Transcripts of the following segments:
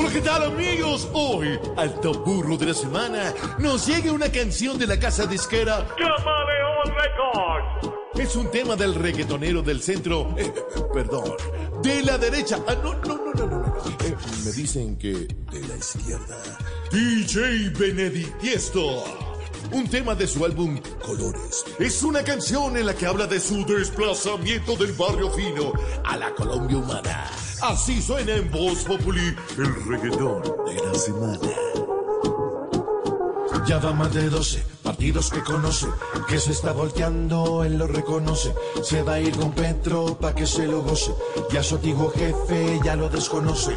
Hola, ¿qué tal amigos? Hoy, al top burro de la semana, nos llega una canción de la casa disquera Camaleón Records. Es un tema del reggaetonero del centro, eh, perdón, de la derecha. Ah, no, no, no, no, no, no. Eh, me dicen que de la izquierda. DJ Benedictiesto. Un tema de su álbum Colores. Es una canción en la que habla de su desplazamiento del barrio fino a la Colombia humana. Así suena en Voz Populi el reggaetón de la semana. Ya va más de 12 partidos que conoce, que se está volteando, él lo reconoce. Se va a ir con Petro pa' que se lo goce. Ya su antiguo jefe ya lo desconoce.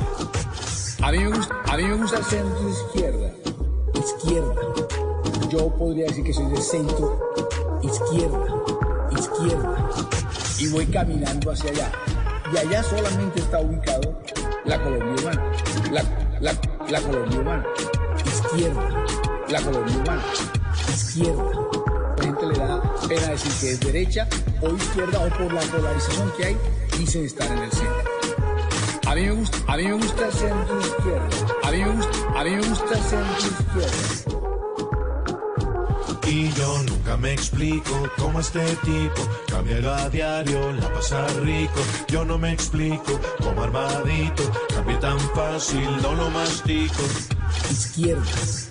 A mí me gusta, me gusta el centro izquierda. Izquierda. Yo podría decir que soy de centro izquierda. Izquierda. Y voy caminando hacia allá. Y allá solamente está ubicado la Colombia humana. La, la, la Colombia humana. Izquierda. La Colombia humana. Izquierda. La gente le da pena decir que es derecha o izquierda o por la polarización que hay, dicen estar en el centro. A mí me gusta, a mí me gusta el centro. A mí me gusta, a mí me gusta el centro izquierda. Y yo nunca me explico cómo este tipo cambia a diario, la pasa rico. Yo no me explico cómo armadito cambia tan fácil, no lo mastico. Izquierda.